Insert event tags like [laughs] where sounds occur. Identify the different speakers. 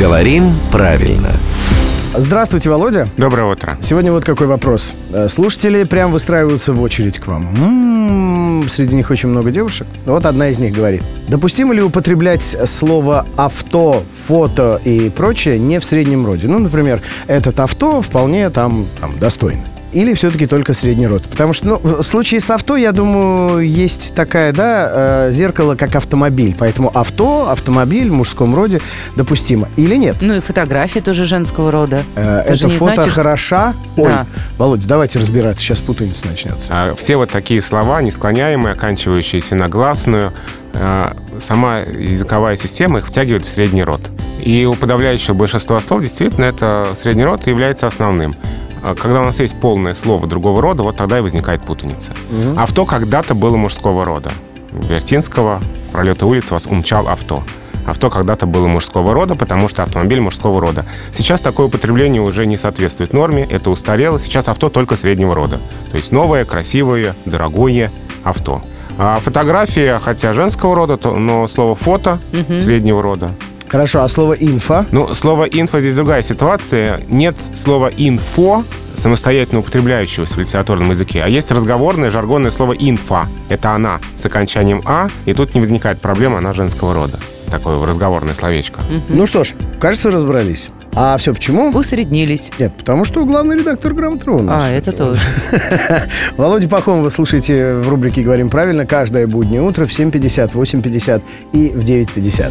Speaker 1: Говорим правильно.
Speaker 2: Здравствуйте, Володя.
Speaker 3: Доброе утро.
Speaker 2: Сегодня вот какой вопрос. Э, Слушатели прям выстраиваются в очередь к вам. М-м, Среди них очень много девушек. Вот одна из них говорит. Допустимо ли употреблять слово авто, фото и прочее не в среднем роде? Ну, например, этот авто вполне там, там достойный. Или все-таки только средний род? Потому что, ну, в случае с авто, я думаю, есть такая, да, э, зеркало, как автомобиль. Поэтому авто, автомобиль в мужском роде допустимо. Или нет?
Speaker 4: Ну и фотографии тоже женского рода.
Speaker 2: Э,
Speaker 4: Это
Speaker 2: фото
Speaker 4: значит, что-
Speaker 2: хороша. Ой,
Speaker 4: Да.
Speaker 2: Володя, давайте разбираться, сейчас путаница начнется.
Speaker 3: А, Все вот такие слова, несклоняемые, оканчивающиеся на гласную, э, сама языковая система их втягивает в средний род. И у подавляющего большинства слов действительно это средний род является основным. А Когда у нас есть полное слово другого рода, вот тогда и возникает путаница. Авто когда-то было мужского рода. Вертинского в пролеты улиц вас умчал авто. Авто когда-то было мужского рода, потому что автомобиль мужского рода. Сейчас такое употребление уже не соответствует норме, это устарело. Сейчас авто только среднего рода. То есть новое, красивое, дорогое авто. А фотография, хотя женского рода, то, но слово фото среднего рода.
Speaker 2: Хорошо, а слово инфо?
Speaker 3: Ну, слово «инфо» здесь другая ситуация. Нет слова «инфо», самостоятельно употребляющегося в литературном языке, а есть разговорное, жаргонное слово «инфа». Это «она» с окончанием «а», и тут не возникает проблема, она женского рода. Такое разговорное словечко.
Speaker 2: Ну что ж, кажется, разобрались. А все почему?
Speaker 4: Усреднились.
Speaker 2: Нет, потому что главный редактор «Грамотру» у нас.
Speaker 4: А, это тоже. [laughs]
Speaker 2: Володя Пахом вы слушаете в рубрике «Говорим правильно» каждое буднее утро в 7.50, 8.50 и в 9.50.